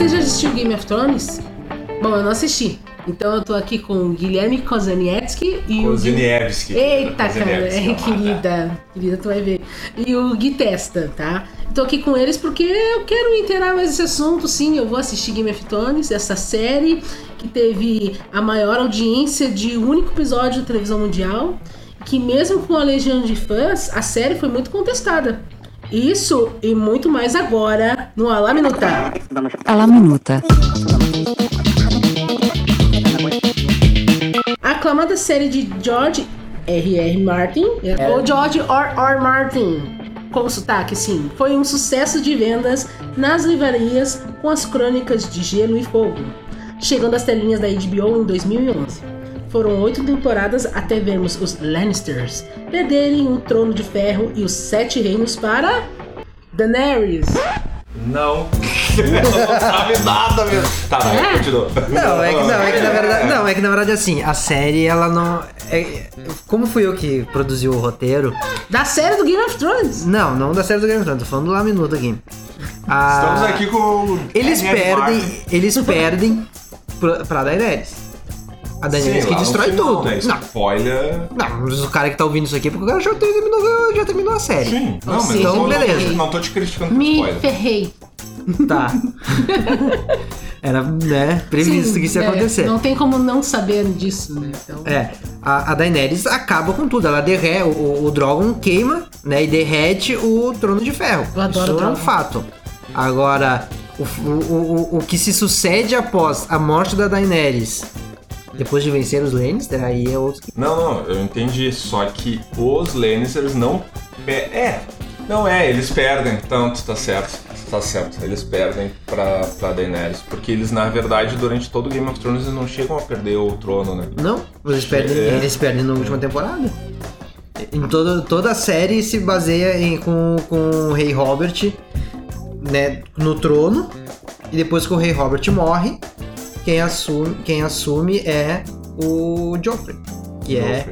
Você já assistiu Game of Thrones? Bom, eu não assisti. Então eu tô aqui com o Guilherme Kozaniewski e o. Kozaniewski. Eita, cara, Kozaniewski, é, querida. Querida, tu vai ver. E o Gui Testa, tá? Tô aqui com eles porque eu quero inteirar mais esse assunto, sim. Eu vou assistir Game of Thrones, essa série que teve a maior audiência de um único episódio da televisão mundial. Que mesmo com a legião de fãs, a série foi muito contestada. Isso e muito mais agora no Alá Minuta. A la minuta. A aclamada série de George R.R. Martin, ou George R.R. Martin, com sotaque, sim, foi um sucesso de vendas nas livrarias com as crônicas de Gelo e Fogo, chegando às telinhas da HBO em 2011. Foram oito temporadas até vermos os Lannisters perderem o Trono de Ferro e os Sete Reinos para Daenerys. Não. não sabe nada mesmo. Tá, vai, continua. Não, é que, não, é que na verdade, não, é que na verdade assim, a série ela não é, como fui eu que produzi o roteiro? Da série do Game of Thrones. Não, não da série do Game of Thrones, tô falando lá minuto aqui. Ah, Estamos aqui com Eles perdem, Martin. eles perdem pra, pra Daenerys. A Daenerys que lá no destrói final, tudo. Né? Não, Spoiler. não, mas o cara que tá ouvindo isso aqui é porque o cara já terminou, já terminou a série. Sim, não, mas seja, eu não, beleza. Não, não tô te criticando por Me spoiler. ferrei. Tá. Era, né, previsto Sim, que isso ia é, acontecer. Não tem como não saber disso, né? Então, É, a, a Daenerys acaba com tudo. Ela derrete, o, o Drogon queima, né, e derrete o Trono de Ferro. Eu adoro Isso o é um Drogon. fato. Agora, o, o, o, o que se sucede após a morte da Daenerys, depois de vencer os Lannister, aí é outro... Não, não, eu entendi. Só que os Lannisters não. É. Não é, eles perdem. Tanto, tá certo. Tá certo. Eles perdem pra, pra Daenerys. Porque eles, na verdade, durante todo o Game of Thrones, eles não chegam a perder o trono, né? Não, eles perdem, É. eles perdem na última temporada. Em toda, toda a série se baseia em, com, com o Rei Robert né, no trono. E depois que o Rei Robert morre, quem assume, quem assume é o Joffrey, que é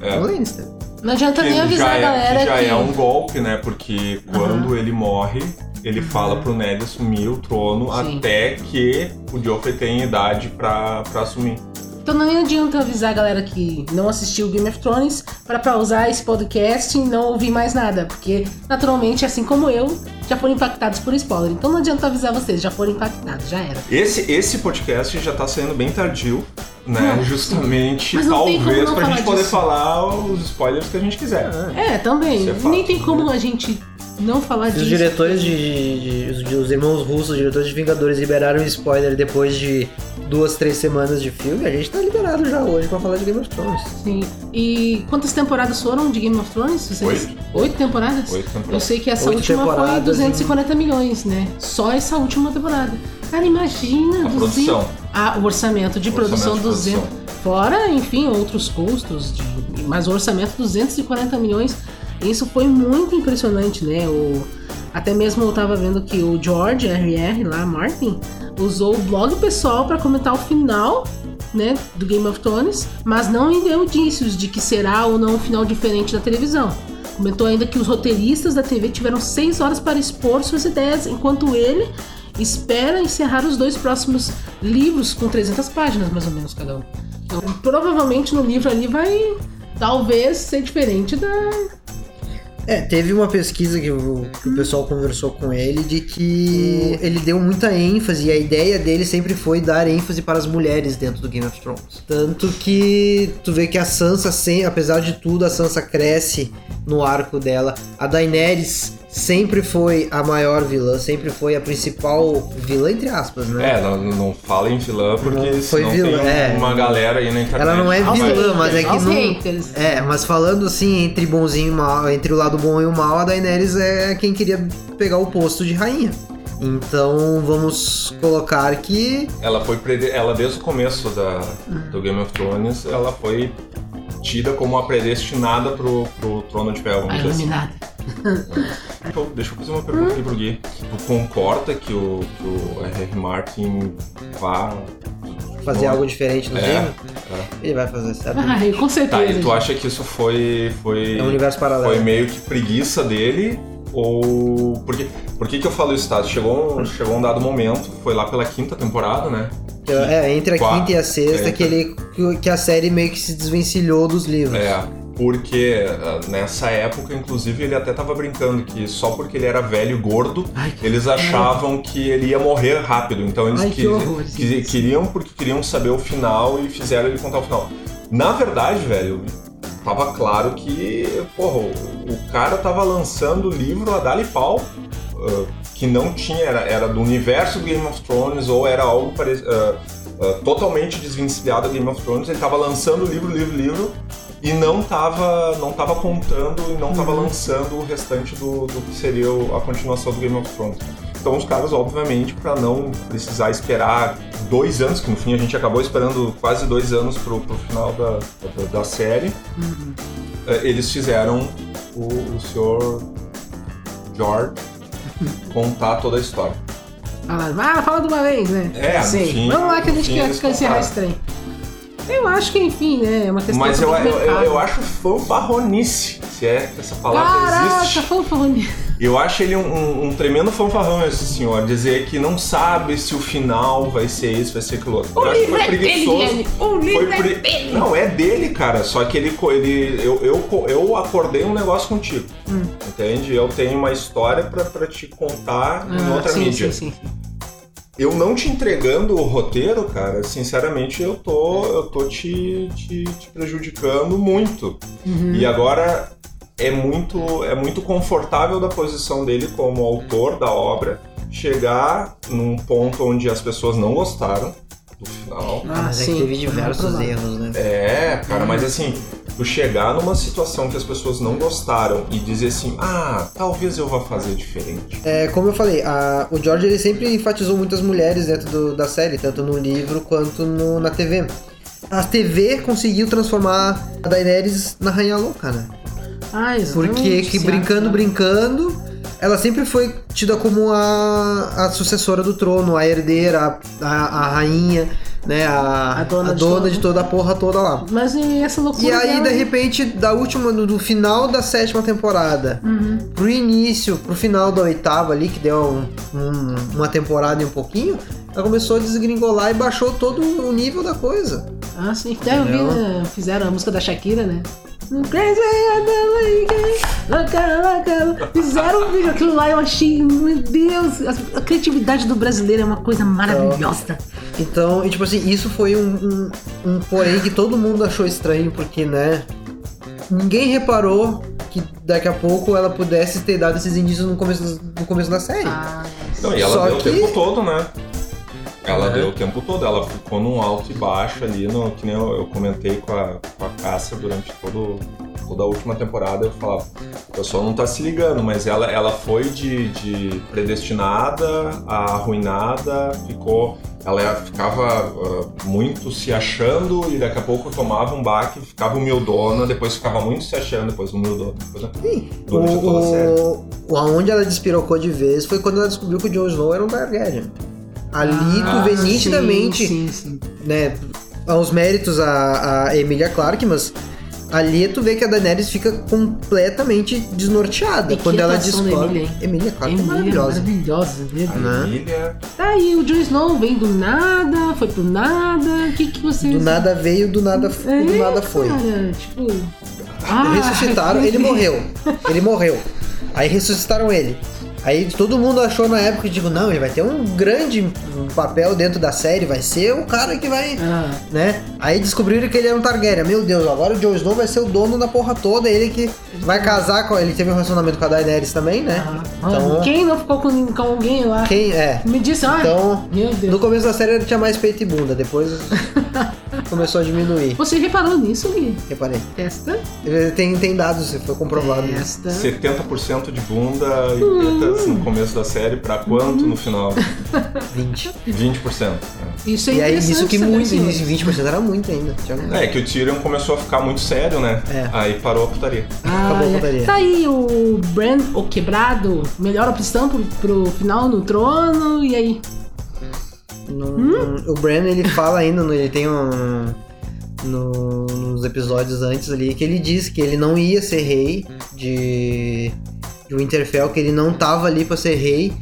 É. o Lannister. Não adianta nem avisar a galera é, que já que. é um golpe, né? Porque quando ele morre, ele fala pro Ned assumir o trono Sim. até que o Joffrey tenha idade pra, pra assumir. Então não adianta avisar a galera que não assistiu Game of Thrones para pausar esse podcast e não ouvir mais nada. Porque, naturalmente, assim como eu, já foram impactados por spoiler. Então não adianta avisar vocês, já foram impactados, já era. Esse, esse podcast já tá saindo bem tardio, né? Não, Justamente, talvez, pra gente falar poder disso. falar os spoilers que a gente quiser. É, também. Isso é fato. Nem tem como a gente não falar Os disso. diretores de, de- de- Os irmãos russos, os diretores de Vingadores, liberaram spoiler depois de duas, três semanas de filme. A gente tá liberado já hoje pra falar de Game of Thrones. Sim. E quantas temporadas foram de Game of Thrones? Vocês? Oito. Oito temporadas? Oito temporadas. Eu sei que essa Oito última foi temporadas 250 milhões, né? Só essa última temporada. Cara, imagina. A 200 produção. Ah, o orçamento de O produção orçamento de 200. produção. Fora, enfim, outros custos. De... Mas o orçamento 240 milhões. Isso foi muito impressionante, né? O... Até mesmo eu tava vendo que o George R.R. lá, Martin, usou o blog pessoal para comentar o final né, do Game of Thrones, mas não deu indícios de que será ou não um final diferente da televisão. Comentou ainda que os roteiristas da TV tiveram seis horas para expor suas ideias, enquanto ele espera encerrar os dois próximos livros com 300 páginas, mais ou menos, cada um. Então, provavelmente no livro ali vai, talvez, ser diferente da... É, teve uma pesquisa que o, que o pessoal conversou com ele de que ele deu muita ênfase e a ideia dele sempre foi dar ênfase para as mulheres dentro do Game of Thrones. Tanto que tu vê que a Sansa, sem, apesar de tudo, a Sansa cresce no arco dela. A Daenerys sempre foi a maior vilã, sempre foi a principal vilã, entre aspas, né? É, não, não fala em vilã porque Não foi senão vilã, tem é. uma galera aí na internet. Ela não é vilã, mas é que não. haters. É, mas falando assim, entre bonzinho e mal, entre o lado bom e o mal, a Daenerys é quem queria pegar o posto de rainha. Então vamos colocar que. Ela foi prede... ela desde o começo da, do Game of Thrones, ela foi tida como a predestinada pro, pro trono de ferro. A vamos dizer assim. Iluminada. Deixa eu- fazer uma pergunta aqui pro Gui. Tu concorda que o, que o R.R. Martin vá Fazer algo diferente no É, game, é. ele vai fazer certo. Ai, com certeza. Tá, e tu acha que isso foi. foi É um universo paralelo. Foi meio que preguiça dele? ou. Por que, por que, que eu falo isso, tá? Chegou, um- chegou um dado momento, foi lá pela quinta temporada, né? É, entre a quinta e a sexta, é, que, ele, que- que a série meio que se desvencilhou dos livros. É, porque ah, nessa época, inclusive, ele até tava brincando que só porque ele era velho e gordo, Ai, que eles achavam que ele ia morrer rápido. Então eles Ai, que horror, gente. queriam porque queriam saber o final e fizeram ele contar o final. Na verdade, velho, tava claro que, porra, o, cara tava lançando o livro a Dali Pau, ah, que não tinha, era, era do universo do Game of Thrones ou era algo parecido. totalmente desvencilhado do Game of Thrones, ele tava lançando livro, livro, livro, e não tava, não tava contando e não tava lançando o restante do, do que seria a continuação do Game of Thrones. Então os caras, obviamente, para não precisar esperar dois anos, que no fim a gente acabou esperando quase dois anos pro, pro final da, da, da série, eh, eles fizeram o, o senhor George contar toda a história. Ah, fala de uma vez, né? É, fim- Vamos lá que a gente quer encerrar esse trem. Eu acho que, enfim, né? É uma questão Mas eu, eu, eu, eu acho fanfarronice, se é que essa palavra Caraca, existe. fanfarrone. Eu acho ele um, um- um tremendo fanfarrão, esse senhor, dizer que não sabe se o final vai ser esse, vai ser aquilo outro. O eu acho que livro foi é dele, preguiçoso. Guilherme. O livro Foi é pre- dele. Não, é dele, cara. Só que ele. ele eu, eu, eu acordei um negócio contigo. Hum. Entende? Eu tenho uma história pra, pra te contar em Ah, outra sim, mídia. sim, sim, sim. Eu não te entregando o roteiro, cara, sinceramente eu tô, eu tô te, te, te prejudicando muito. Uhum. E agora é muito, é muito confortável da posição dele como autor da obra chegar num ponto onde as pessoas não gostaram do final. Ah, Mas é que teve diversos erros, né? É, cara, mas assim, tu chegar numa situação que as pessoas não gostaram e dizer assim, ah, talvez eu vá fazer diferente. É, como eu falei, a- o George ele sempre enfatizou muitas mulheres dentro do- da série, tanto no livro quanto no- na TV. A TV conseguiu transformar a Daenerys na Rainha Louca, né? Ah, exatamente. Porque que brincando, brincando, ela sempre foi tida como a, a sucessora do trono, a herdeira, a, a, a rainha, né? A, A dona a de dona tudo. de toda a porra toda lá. Mas e essa loucura E aí, dela, de hein? repente, da última, do, do final da sétima temporada Uhum. pro início, pro final da oitava ali, que deu um- um- uma temporada e um pouquinho, ela começou a desgringolar e baixou todo o nível da coisa. Ah, sim. Até eu vi, né? Fizeram a música da Shakira, né? Crazy. Fizeram um vídeo, aquilo lá eu achei, meu Deus, a, a criatividade do brasileiro é uma coisa maravilhosa. Então, e tipo assim, isso foi um, um, um porém que todo mundo achou estranho, porque, né? Ninguém reparou que daqui a pouco ela pudesse ter dado esses indícios no começo, no começo da série. Ah, Não, e ela Só deu que- o tempo todo, né? Ela É. deu o tempo todo, ela ficou num alto e baixo ali, no, que nem eu, eu comentei com a, com a Cássia durante todo, toda a última temporada, eu falava, o pessoal não tá se ligando, mas ela, ela foi de, de predestinada a arruinada, ficou. Ela ficava ah, muito se achando e daqui a pouco tomava um baque, ficava humildona, depois ficava muito se achando, depois humildona. Depois, Sim, durante toda a série. o, o, aonde ela despirocou de vez foi quando ela descobriu que o Jon Snow era um Targaryen. Ali Ah, tu vê sim, nitidamente, Sim, sim. né, aos méritos a, a Emilia Clarke, mas ali tu vê que a Daenerys fica completamente desnorteada E que quando ela descobre. Emilia, hein? Emilia Clarke é Emília maravilhosa. maravilhosa. Né? Emília. Tá aí, o Jon Snow vem do nada, foi pro nada. O que que você. Do nada veio, do nada, do É, nada foi. Cara, tipo. Ah, ressuscitaram, ele morreu. Ele morreu. Aí ressuscitaram ele. Aí todo mundo achou na época, tipo, não, ele vai ter um grande papel dentro da série, vai ser o cara que vai, Ah, né? Aí descobriram que ele era um Targaryen. Meu Deus, agora o Jon Snow vai ser o dono da porra toda, ele que vai casar com ele. Teve um relacionamento com a Daenerys também, né? ah, Então, Quem não ficou com, com alguém lá? quem é? Me disse, ah, Então, meu Deus. no começo da série ele tinha mais peito e bunda, depois começou a diminuir. Você reparou nisso, Gui? Reparei. Testa. Tem, tem dados, foi comprovado isso. Testa. 70% de bunda e tetas no começo da série, pra quanto no final? 20. 20%. Isso é E aí, isso que saber, muito, isso 20% era muito ainda. Tinha- É, que o Tyrion começou a ficar muito sério, né? É. Aí parou a putaria. Ah, Acabou a é. putaria. Tá aí o Bran, o quebrado, melhor opção pro, pro final no trono, e aí? No- O Bran, ele fala ainda, no- ele tem um... no- nos episódios antes ali, que ele diz que ele não ia ser rei de, de Winterfell, que ele não tava ali pra ser rei.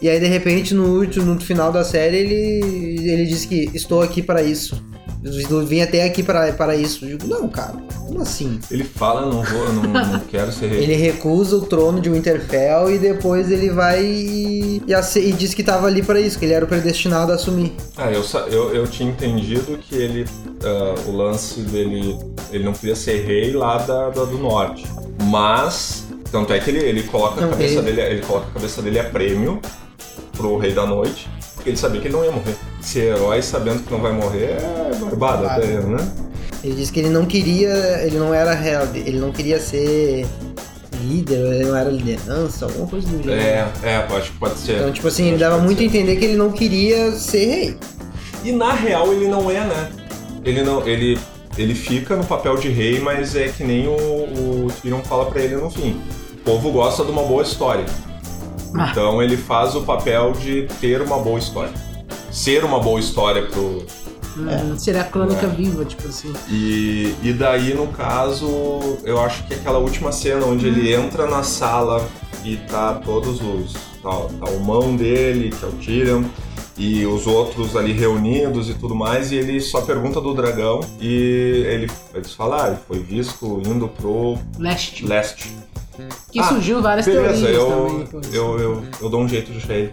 E aí, de repente, no último, no final da série, ele, ele diz que estou aqui para isso. Eu vim até aqui para, para isso. Eu digo, não, cara, como assim? Ele fala, não vou, não, não quero ser rei. Ele recusa o trono de Winterfell e depois ele vai e, e, diz que tava ali para isso, que ele era o predestinado a assumir. Ah, eu, eu, eu tinha entendido que ele. ah, o lance dele. Ele não queria ser rei lá da, da- do norte. Mas. Tanto é que ele, ele coloca a Não, cabeça ele- dele. Ele coloca a cabeça dele a prêmio pro rei da noite. Porque ele sabia que ele não ia morrer. Ser herói sabendo que não vai morrer é barbada Barbada. até, né? Ele disse que ele não queria, ele não era real, ele não queria ser líder, ele não era liderança, alguma coisa do gênero. É, é, acho que pode ser. Então, tipo assim, ele Acho dava muito a ser. entender que ele não queria ser rei. E na real ele não é, né? Ele não. Ele, ele fica no papel de rei, mas é que nem o, o Tyrion fala pra ele no fim. O povo gosta de uma boa história. Ah. Então ele faz o papel de ter uma boa história. Ser uma boa história pro. Hum, Seria a crônica É. viva, tipo assim. E, e daí, no caso, eu acho que aquela última cena onde ele entra na sala e tá todos os. Tá, tá o mão dele, que é o Tyrion, e os outros ali reunidos e tudo mais, e ele só pergunta do dragão e ele, eles falam, ah, ele foi visto indo pro Leste. leste. Que Ah, surgiu várias Beleza, teorias eu, também. depois. eu, eu, eu dou um jeito de achar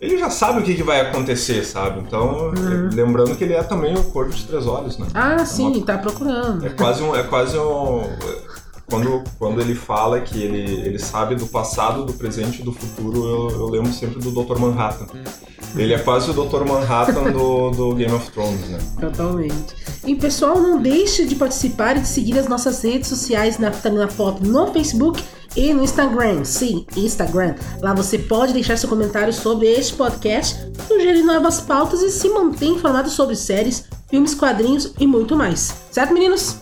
ele. Já sabe o que, que vai acontecer, sabe? Então, Uhum. lembrando que ele é também o Corvo de Três Olhos, né? Ah, sim, uma- tá procurando. É quase um. É quase um quando, quando ele fala que ele, ele sabe do passado, do presente e do futuro, eu, eu lembro sempre do Dr. Manhattan. Ele é quase o Dr. Manhattan do, do Game of Thrones, né? Totalmente. E pessoal, não deixe de participar e de seguir as nossas redes sociais na Vitamina Pop no Facebook e no Instagram. Sim, Instagram. Lá você pode deixar seu comentário sobre este podcast, sugerir novas pautas e se manter informado sobre séries, filmes, quadrinhos e muito mais. Certo, meninos?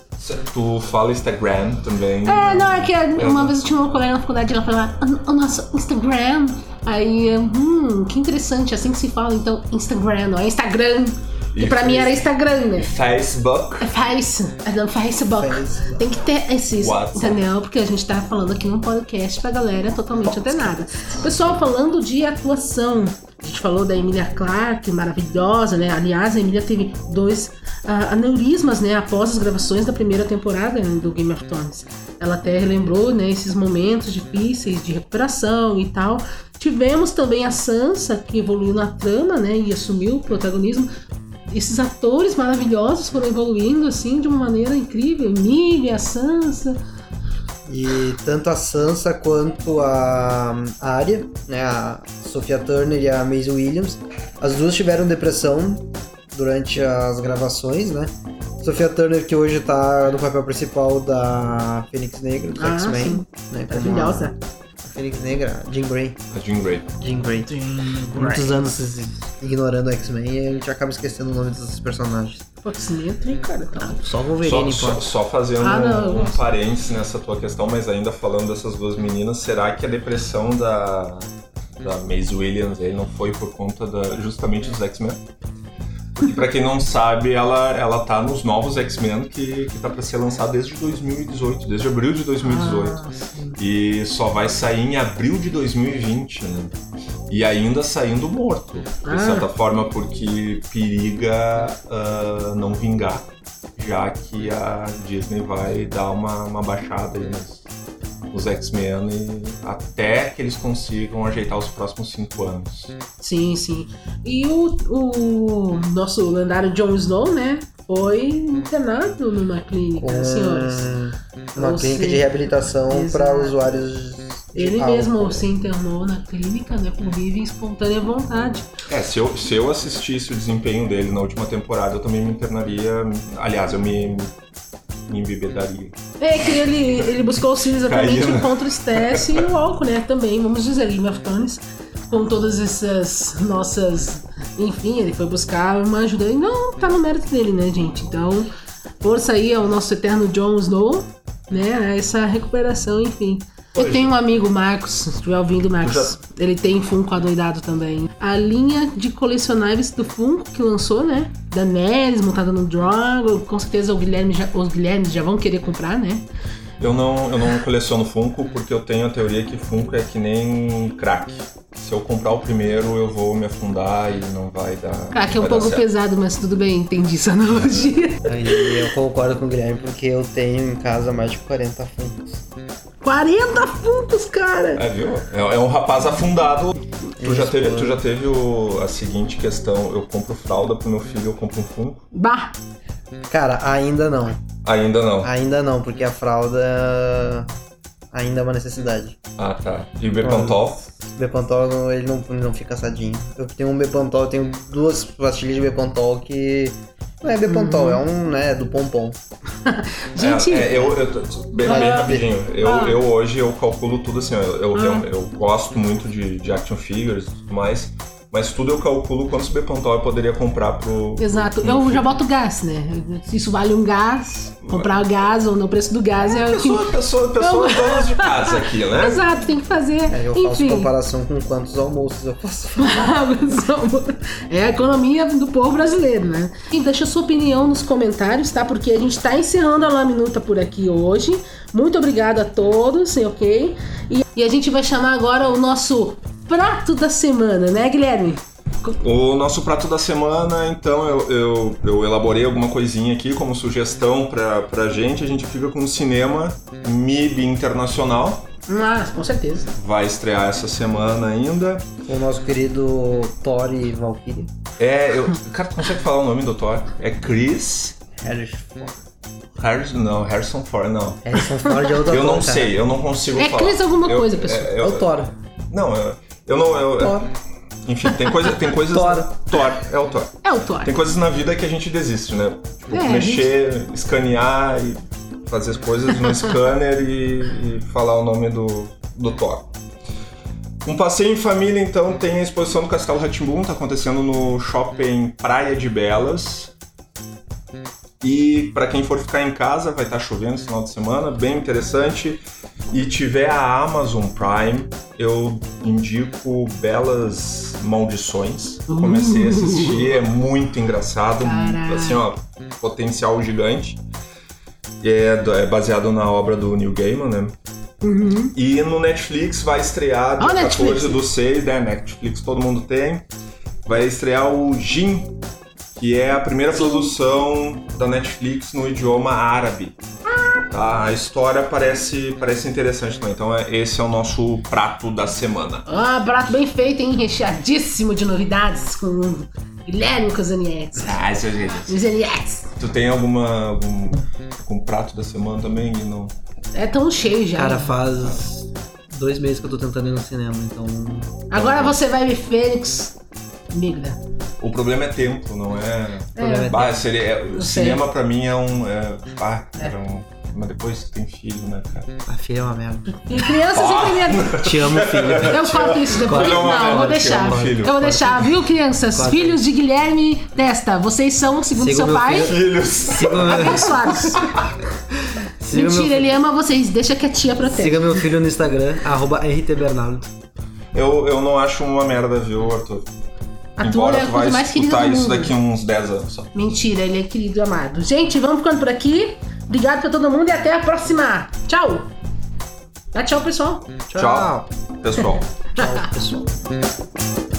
Tu fala Instagram também. É, não, é que uma vez eu tinha uma colega na faculdade, ela falava, "Ah, o nosso Instagram. Aí, hum, que interessante, assim que se fala, então, Instagram, não é Instagram. E pra mim era Instagram, né? Facebook. É Face, é não, Facebook. Facebook. Tem que ter esses, WhatsApp. entendeu? Porque a gente tá falando aqui num podcast pra galera totalmente antenada. Pessoal, falando de atuação, a gente falou da Emilia Clarke, maravilhosa, né? Aliás, a Emilia teve dois ah, aneurismas, né? Após as gravações da primeira temporada né, do Game of Thrones. Ela até relembrou, né? Esses momentos difíceis de recuperação e tal. Tivemos também a Sansa, que evoluiu na trama, né? E assumiu o protagonismo esses atores maravilhosos foram evoluindo assim de uma maneira incrível. Emilia, Sansa. E tanto a Sansa quanto a a Arya, né, a Sophia Turner e a Maisie Williams, as duas tiveram depressão durante as gravações, né? Sophia Turner que hoje tá no papel principal da Fênix Negra, do Ah, X-Men, né? Maravilhosa. A Fênix Negra, Jean Grey. A Jean Grey. Jean Grey. Muitos anos ignorando o X-Men e a gente acaba esquecendo o nome desses personagens. Pô, que entra, cara. Tá. Só Só, Wolverine só, importa. só fazendo Ah, um, um parênteses nessa tua questão, mas ainda falando dessas duas meninas, será que a depressão da, da Maisie Williams aí não foi por conta da, justamente dos X-Men? Porque pra quem não sabe, ela, ela tá nos novos X-Men que, que tá pra ser lançado desde 2018, desde abril de 2018. Ah. E só vai sair em abril de 2020, né? E ainda saindo morto, de Ah. certa forma, porque periga ah, não vingar, já que a Disney vai dar uma, uma baixada aí nos, nos X-Men até que eles consigam ajeitar os próximos cinco anos. Sim, sim. E o, o nosso lendário Jon Snow, né? Foi internado numa clínica, Com senhores. uma Ou clínica de reabilitação para usuários. Ele álcool. mesmo se internou na clínica, né? Por livre e espontânea vontade. É, se eu, se eu assistisse o desempenho dele na última temporada, eu também me internaria. Aliás, eu me, me embebedaria. É que ele, ele buscou auxílio exatamente Caía, né? contra o estresse e o álcool, né? Também, vamos dizer, Game of Thrones, com todas essas nossas. Enfim, ele foi buscar uma ajuda. E não tá no mérito dele, né, gente? Então, força aí ao nosso eterno Jon Snow, né? Essa recuperação, enfim. Eu tenho um amigo, Marcos, se estiver ouvindo, Marcos. Já- Ele tem Funko adoidado também. A linha de colecionáveis do Funko que lançou, né? Daenerys montada no Dragon. Com certeza o Guilherme já- os Guilhermes já vão querer comprar, né? Eu não, eu não coleciono Funko porque eu tenho a teoria que Funko é que nem crack. Se eu comprar o primeiro, eu vou me afundar e não vai dar. Crack é um pouco certo. pesado, mas tudo bem, entendi essa analogia. Aí eu concordo com o Guilherme porque eu tenho em casa mais de 40 fundos. 40 fundos, cara! É, viu? É, é um rapaz afundado. Tu já teve, tu já teve o- a seguinte questão: eu compro fralda pro meu filho, eu compro um Funko? Bah! Cara, ainda não. Ainda não. Ainda não, porque a fralda ainda é uma necessidade. Ah, tá. E o Bepantol? Bepantol não- ele não, não fica assadinho. Eu tenho um Bepantol, eu tenho duas pastilhas de Bepantol que. Não é Bepantol, é um, né, do pompom. Gente, É, é, eu, eu, bem, bem Ah. rapidinho. Eu, Ah. eu hoje eu calculo tudo assim, eu, eu, Ah. real- eu gosto muito de, de action figures e tudo mais, mas tudo eu calculo quantos Bepantol eu poderia comprar pro. Exato, pro meu eu filho. já boto gás, né? Se isso vale um gás, comprar gás ou no preço do gás é o que. Pessoa, pessoa, pessoas donas de casa aqui, né? Exato, tem que fazer. É, eu faço Enfim. comparação com quantos almoços eu faço. é a economia do povo brasileiro, né? E deixa sua opinião nos comentários, tá? Porque a gente tá encerrando a La Minuta por aqui hoje. Muito obrigado a todos, ok? E, e a gente vai chamar agora o nosso prato da semana, né, Guilherme? O nosso prato da semana, então, eu, eu, eu elaborei alguma coisinha aqui como sugestão pra, pra gente. A gente fica com o cinema MIB Internacional. Ah, com certeza. Vai estrear essa semana ainda. O nosso querido Thor e Valkyrie. É, eu. Cara, tu consegue falar o nome do Thor? É Chris. Harrison Ford. Harrison, não, Harrison Ford, não. Harrison Ford é outra Eu não sei, eu não consigo É falar. Chris alguma Eu- coisa, pessoal. é, É o eu, Thor. não, eu, eu não. Eu, Thor. Enfim, tem, coisa, tem coisas. Thor. Thor, é o Thor. É o Thor. Tem coisas na vida que a gente desiste, né? Tipo, É, mexer, escanear e fazer as coisas no scanner e, e falar o nome do, do Thor. Um passeio em família, então, tem a exposição do Castelo Ratimbum, tá acontecendo no shopping Praia de Belas. E para quem for ficar em casa, vai estar chovendo esse final de semana, bem interessante. E tiver a Amazon Prime, eu indico Belas Maldições. Comecei a assistir, é muito engraçado, Caraca. assim, ó, potencial gigante. É, é baseado na obra do Neil Gaiman, né? Uhum. E no Netflix vai estrear dia Ó, 14 Netflix. do 6, né? Netflix todo mundo tem. Vai estrear o Jin, que é a primeira produção da Netflix no idioma árabe. A história parece, parece interessante também. Então é- esse é o nosso prato da semana. Ah, prato bem feito, hein? Recheadíssimo de novidades com o Guilherme Cosanietes. Ah, seu jeito. Cosanietes. Tu tem alguma algum, algum prato da semana também? E não... É tão cheio já. Cara, faz dois meses que eu tô tentando ir no cinema, então. Agora você vai ver Fênix Migda. O problema é tempo, não é. É Bah, seria, é- o cinema pra mim é um. É, bah, era um- Mas depois tu tem filho, né, cara? A filha é uma merda. E criança sempre merda. Te amo, filho. Eu corto isso depois. Não, eu vou deixar. que é filho. Eu vou deixar, viu, crianças? Filhos de Guilherme Testa. Vocês são, segundo seu pai, filho. Filhos! Abençoados. siga, Mentira, meu, ele ama vocês. Deixa que a tia protege. siga meu filho no Instagram, arroba RTBernardo. Eu, eu não acho uma merda, viu, Arthur? A tua Embora é a tu coisa vai mais querida escutar do isso mundo. daqui uns 10 anos só. Mentira, ele é querido e amado. Gente, vamos ficando por aqui. Obrigado pra todo mundo e até a próxima. Tchau. Dá tchau, pessoal. Tchau, pessoal. Tchau, pessoal.